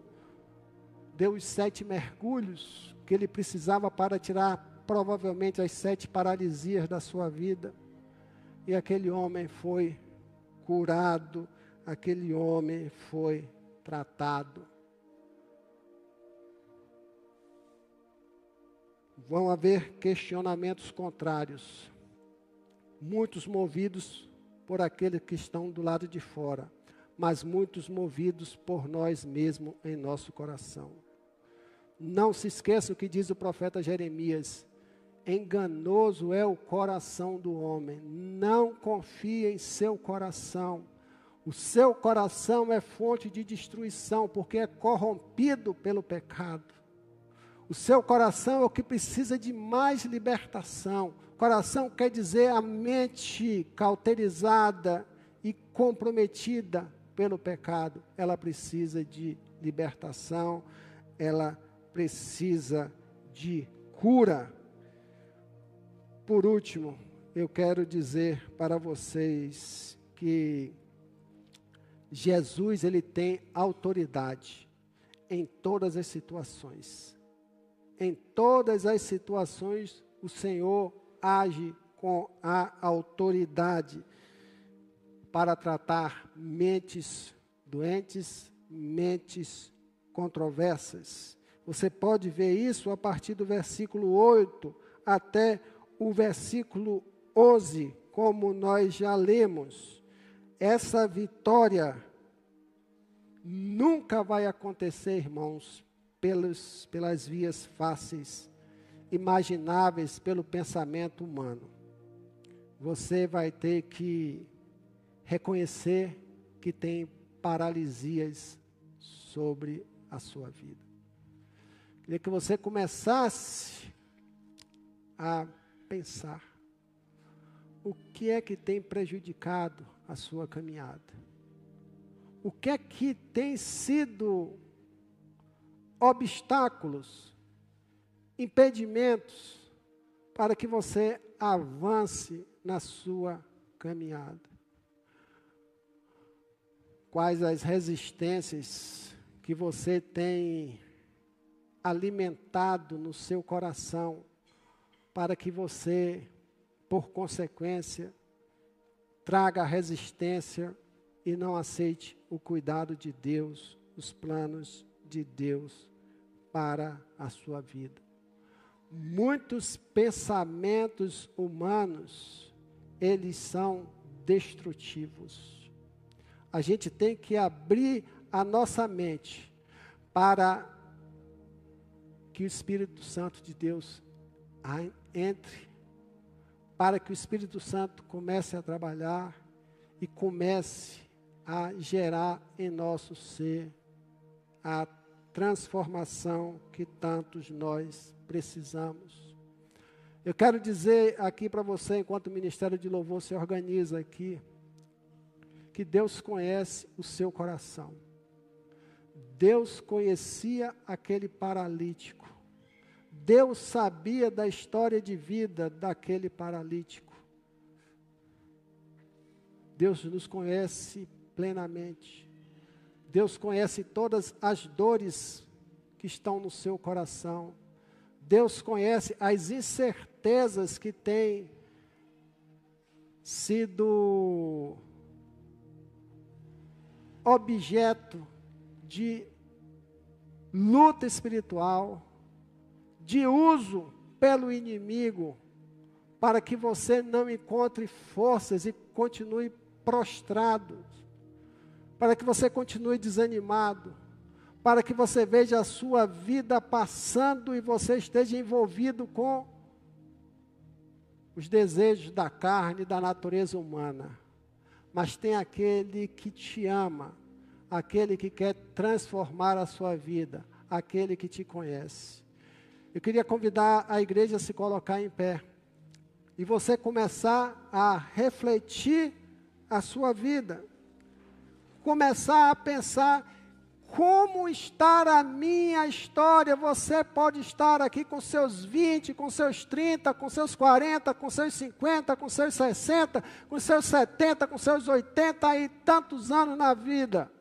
deu os sete mergulhos que ele precisava para tirar provavelmente as sete paralisias da sua vida. E aquele homem foi curado, aquele homem foi tratado. Vão haver questionamentos contrários, muitos movidos por aqueles que estão do lado de fora, mas muitos movidos por nós mesmos em nosso coração. Não se esqueça o que diz o profeta Jeremias: Enganoso é o coração do homem. Não confie em seu coração. O seu coração é fonte de destruição, porque é corrompido pelo pecado. O seu coração é o que precisa de mais libertação. Coração quer dizer a mente cauterizada e comprometida pelo pecado. Ela precisa de libertação, ela precisa de cura. Por último, eu quero dizer para vocês que Jesus ele tem autoridade em todas as situações. Em todas as situações o Senhor age com a autoridade para tratar mentes doentes, mentes controversas. Você pode ver isso a partir do versículo 8 até o versículo 11, como nós já lemos, essa vitória nunca vai acontecer, irmãos, pelos, pelas vias fáceis, imagináveis pelo pensamento humano. Você vai ter que reconhecer que tem paralisias sobre a sua vida. Queria que você começasse a pensar o que é que tem prejudicado a sua caminhada. O que é que tem sido obstáculos, impedimentos para que você avance na sua caminhada? Quais as resistências que você tem alimentado no seu coração para que você, por consequência, traga resistência e não aceite o cuidado de Deus, os planos de Deus para a sua vida. Muitos pensamentos humanos, eles são destrutivos. A gente tem que abrir a nossa mente para que o Espírito Santo de Deus entre para que o Espírito Santo comece a trabalhar e comece a gerar em nosso ser a transformação que tantos nós precisamos. Eu quero dizer aqui para você, enquanto o Ministério de Louvor se organiza aqui, que Deus conhece o seu coração. Deus conhecia aquele paralítico. Deus sabia da história de vida daquele paralítico. Deus nos conhece plenamente. Deus conhece todas as dores que estão no seu coração. Deus conhece as incertezas que têm sido objeto de luta espiritual, de uso pelo inimigo, para que você não encontre forças e continue prostrado, para que você continue desanimado, para que você veja a sua vida passando e você esteja envolvido com os desejos da carne, da natureza humana. Mas tem aquele que te ama, aquele que quer transformar a sua vida, aquele que te conhece. Eu queria convidar a igreja a se colocar em pé e você começar a refletir a sua vida, começar a pensar como estar a minha história. Você pode estar aqui com seus 20, com seus 30, com seus 40, com seus 50, com seus 60, com seus 70, com seus 80 e tantos anos na vida.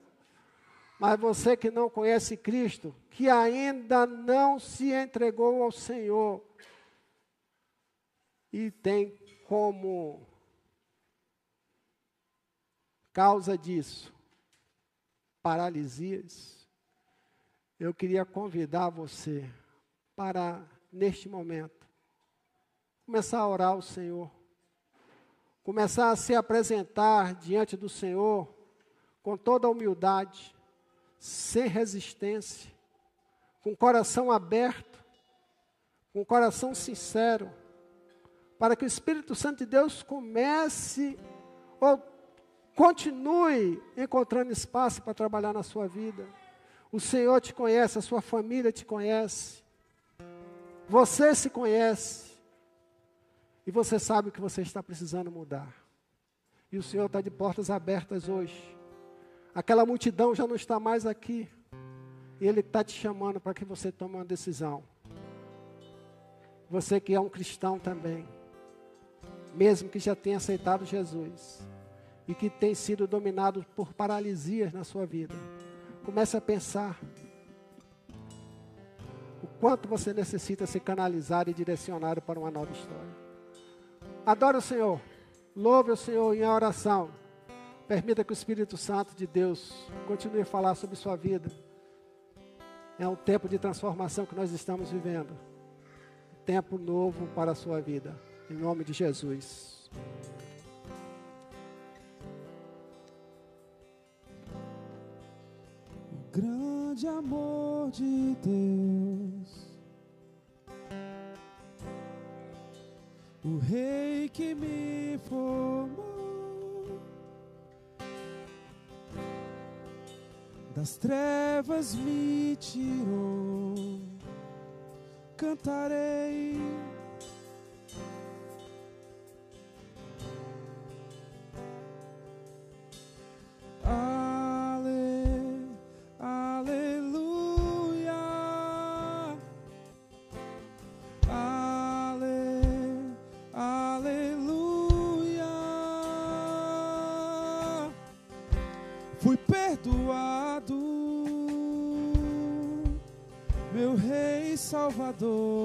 Mas você que não conhece Cristo, que ainda não se entregou ao Senhor e tem como causa disso paralisias, eu queria convidar você para, neste momento, começar a orar ao Senhor, começar a se apresentar diante do Senhor com toda a humildade, sem resistência, com coração aberto, com coração sincero, para que o Espírito Santo de Deus comece ou continue encontrando espaço para trabalhar na sua vida. O Senhor te conhece, a sua família te conhece, você se conhece, e você sabe o que você está precisando mudar. E o Senhor está de portas abertas hoje Aquela multidão já não está mais aqui. E Ele está te chamando para que você tome uma decisão. Você que é um cristão também, mesmo que já tenha aceitado Jesus e que tem sido dominado por paralisias na sua vida, comece a pensar o quanto você necessita ser canalizado e direcionado para uma nova história. Adore o Senhor, louve o Senhor em oração. Permita que o Espírito Santo de Deus continue a falar sobre sua vida. É um tempo de transformação que nós estamos vivendo. Tempo novo para a sua vida. Em nome de Jesus. Grande amor de Deus. O Rei que me formou das trevas me tirou. Cantarei. Salvador,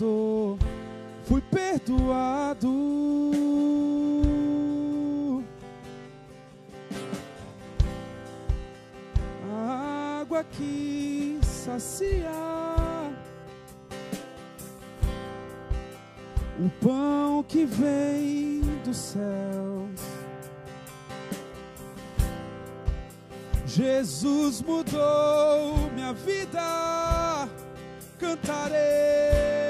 Fui perdoado. A água que sacia, o pão que vem dos céus. Jesus mudou minha vida cantarei.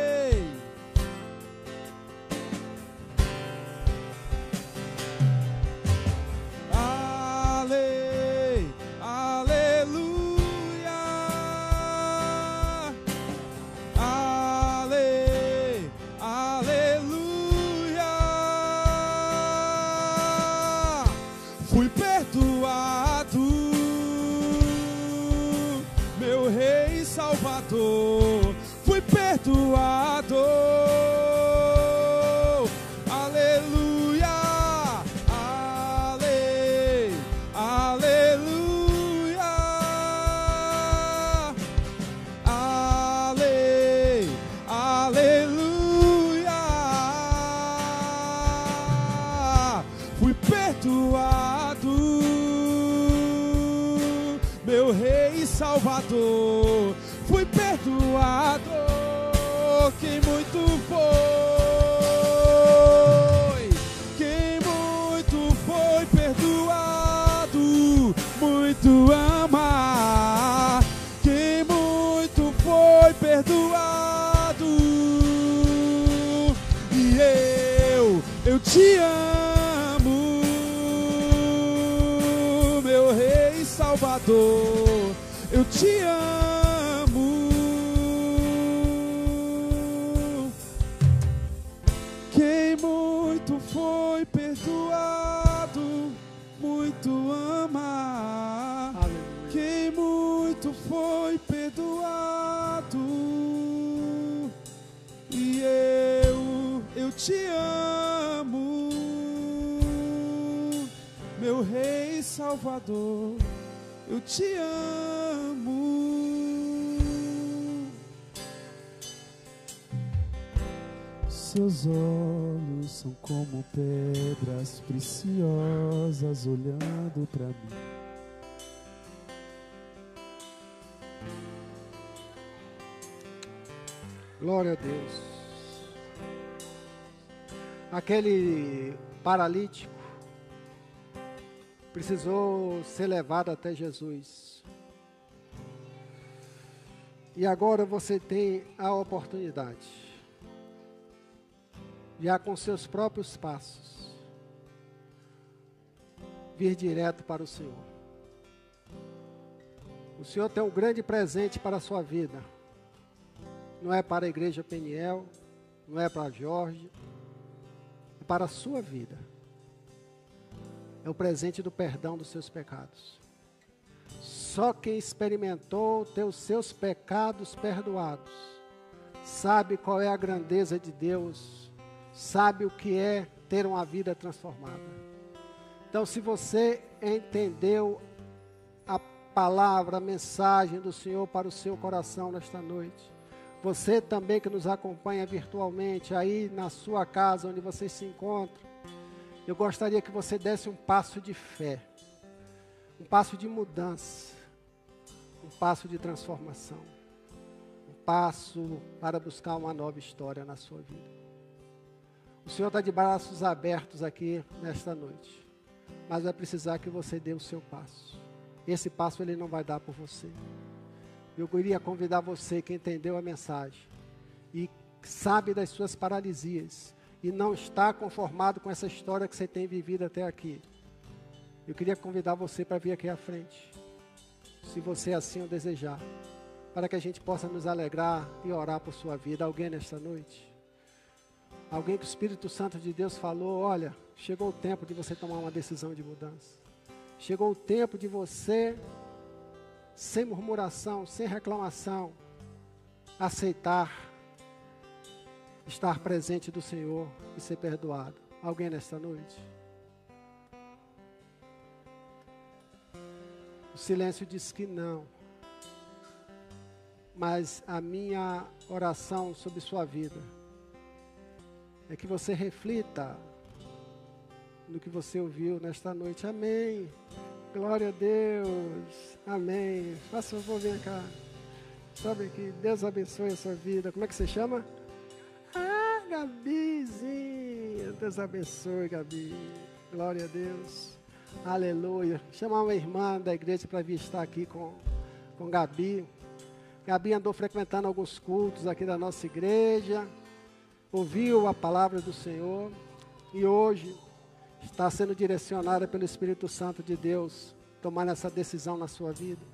Salvador, eu te amo. Seus olhos são como pedras preciosas olhando para mim. Glória a Deus. Aquele paralítico precisou ser levado até Jesus. E agora você tem a oportunidade, já com seus próprios passos, vir direto para o Senhor. O Senhor tem um grande presente para a sua vida não é para a igreja Peniel, não é para Jorge, é para a sua vida. É o presente do perdão dos seus pecados. Só quem experimentou ter os seus pecados perdoados, sabe qual é a grandeza de Deus, sabe o que é ter uma vida transformada. Então, se você entendeu a palavra, a mensagem do Senhor para o seu coração nesta noite, você também que nos acompanha virtualmente aí na sua casa onde você se encontra, eu gostaria que você desse um passo de fé, um passo de mudança, um passo de transformação, um passo para buscar uma nova história na sua vida. O Senhor está de braços abertos aqui nesta noite, mas vai precisar que você dê o seu passo. Esse passo ele não vai dar por você. Eu queria convidar você que entendeu a mensagem e sabe das suas paralisias e não está conformado com essa história que você tem vivido até aqui. Eu queria convidar você para vir aqui à frente, se você assim o desejar, para que a gente possa nos alegrar e orar por sua vida. Alguém nesta noite? Alguém que o Espírito Santo de Deus falou: olha, chegou o tempo de você tomar uma decisão de mudança. Chegou o tempo de você sem murmuração, sem reclamação, aceitar estar presente do Senhor e ser perdoado. Alguém nesta noite? O silêncio diz que não. Mas a minha oração sobre sua vida é que você reflita no que você ouviu nesta noite. Amém. Glória a Deus. Amém. Faça favor, vem cá. Sabe que Deus abençoe a sua vida. Como é que você chama? Gabizinha. Deus abençoe, Gabi. Glória a Deus. Aleluia. Chamar uma irmã da igreja para vir estar aqui com, com Gabi. Gabi andou frequentando alguns cultos aqui da nossa igreja, ouviu a palavra do Senhor e hoje está sendo direcionada pelo Espírito Santo de Deus, tomando essa decisão na sua vida.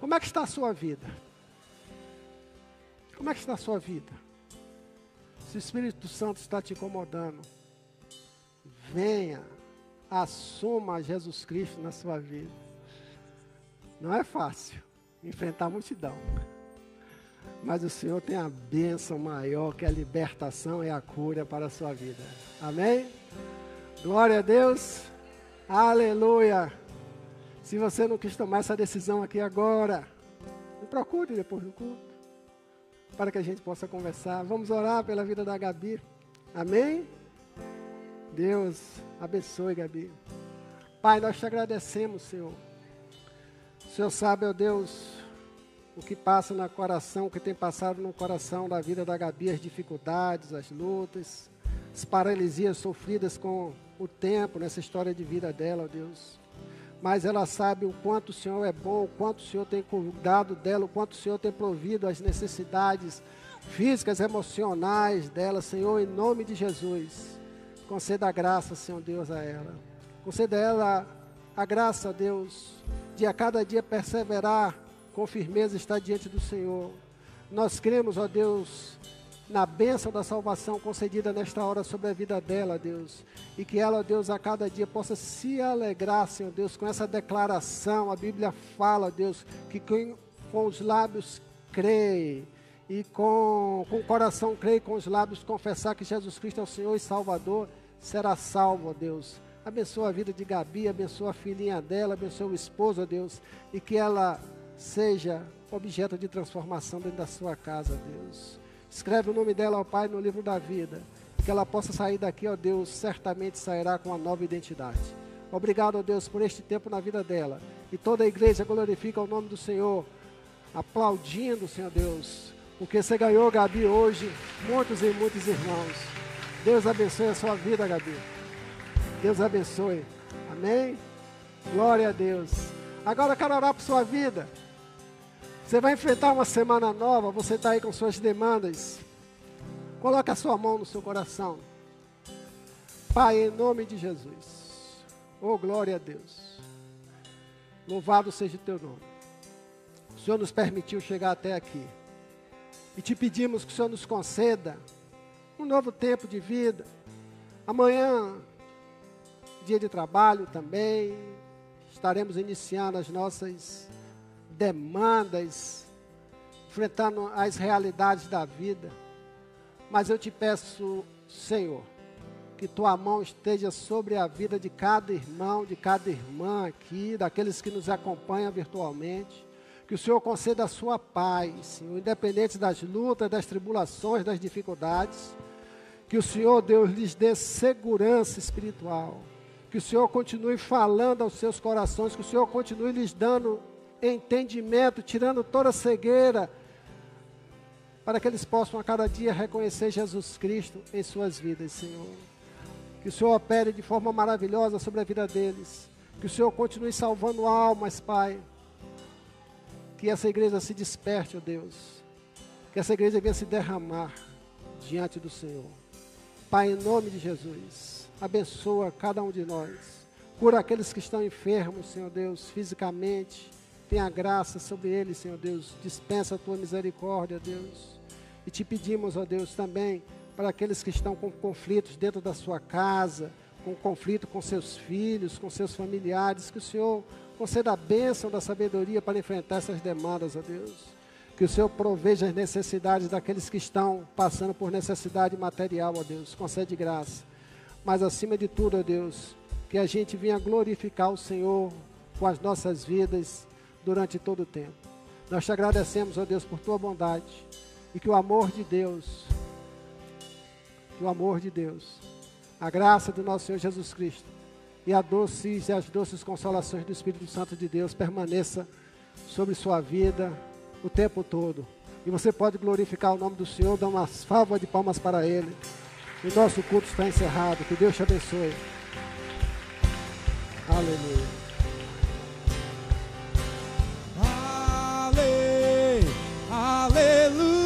Como é que está a sua vida? Como é que está a sua vida? Se o Espírito Santo está te incomodando, venha, assuma Jesus Cristo na sua vida. Não é fácil enfrentar a multidão. Mas o Senhor tem a bênção maior que a libertação e a cura para a sua vida. Amém? Glória a Deus. Aleluia. Se você não quis tomar essa decisão aqui agora, me procure depois do culto. Para que a gente possa conversar. Vamos orar pela vida da Gabi. Amém? Deus abençoe, Gabi. Pai, nós te agradecemos, Senhor. O Senhor sabe, ó Deus, o que passa no coração, o que tem passado no coração da vida da Gabi, as dificuldades, as lutas, as paralisias sofridas com o tempo nessa história de vida dela, ó Deus. Mas ela sabe o quanto o Senhor é bom, o quanto o Senhor tem cuidado dela, o quanto o Senhor tem provido as necessidades físicas, emocionais dela, Senhor, em nome de Jesus. Conceda a graça, Senhor Deus, a ela. Conceda a ela a graça, Deus, de a cada dia perseverar com firmeza estar diante do Senhor. Nós cremos, ó Deus, na bênção da salvação concedida nesta hora sobre a vida dela, Deus. E que ela, Deus, a cada dia possa se alegrar, Senhor Deus, com essa declaração. A Bíblia fala, Deus, que quem com os lábios crê e com, com o coração crê e com os lábios confessar que Jesus Cristo é o Senhor e Salvador, será salvo, Deus. Abençoa a vida de Gabi, abençoa a filhinha dela, abençoa o esposo, Deus, e que ela seja objeto de transformação dentro da sua casa, Deus. Escreve o nome dela, ó Pai, no livro da vida. Que ela possa sair daqui, ó Deus, certamente sairá com uma nova identidade. Obrigado, ó Deus, por este tempo na vida dela. E toda a igreja glorifica o nome do Senhor, aplaudindo, Senhor Deus, porque você ganhou, Gabi, hoje, muitos e muitos irmãos. Deus abençoe a sua vida, Gabi. Deus abençoe. Amém? Glória a Deus. Agora eu quero orar por sua vida. Você vai enfrentar uma semana nova, você está aí com suas demandas. Coloque a sua mão no seu coração. Pai, em nome de Jesus. Oh, glória a Deus. Louvado seja o teu nome. O Senhor nos permitiu chegar até aqui. E te pedimos que o Senhor nos conceda um novo tempo de vida. Amanhã, dia de trabalho também. Estaremos iniciando as nossas demandas, enfrentando as realidades da vida. Mas eu te peço, Senhor, que tua mão esteja sobre a vida de cada irmão, de cada irmã aqui, daqueles que nos acompanham virtualmente. Que o Senhor conceda a sua paz, Senhor, independente das lutas, das tribulações, das dificuldades. Que o Senhor, Deus, lhes dê segurança espiritual. Que o Senhor continue falando aos seus corações, que o Senhor continue lhes dando entendimento, tirando toda a cegueira, para que eles possam a cada dia reconhecer Jesus Cristo em suas vidas, Senhor. Que o Senhor opere de forma maravilhosa sobre a vida deles. Que o Senhor continue salvando almas, Pai. Que essa igreja se desperte, ó Deus. Que essa igreja venha se derramar diante do Senhor. Pai, em nome de Jesus, abençoa cada um de nós. Cura aqueles que estão enfermos, Senhor Deus, fisicamente, Tenha graça sobre eles, Senhor Deus. Dispensa a tua misericórdia, Deus. E te pedimos, ó Deus, também para aqueles que estão com conflitos dentro da sua casa, com conflito com seus filhos, com seus familiares, que o Senhor conceda a bênção da sabedoria para enfrentar essas demandas, ó Deus. Que o Senhor proveja as necessidades daqueles que estão passando por necessidade material, ó Deus. Concede graça. Mas acima de tudo, ó Deus, que a gente venha glorificar o Senhor com as nossas vidas durante todo o tempo. Nós te agradecemos, ó Deus, por tua bondade e que o amor de Deus, que o amor de Deus, a graça do nosso Senhor Jesus Cristo e a doces e as doces consolações do Espírito Santo de Deus permaneça sobre sua vida o tempo todo. E você pode glorificar o nome do Senhor, dar uma salva de palmas para Ele. O nosso culto está encerrado. Que Deus te abençoe. Aleluia. hallelujah.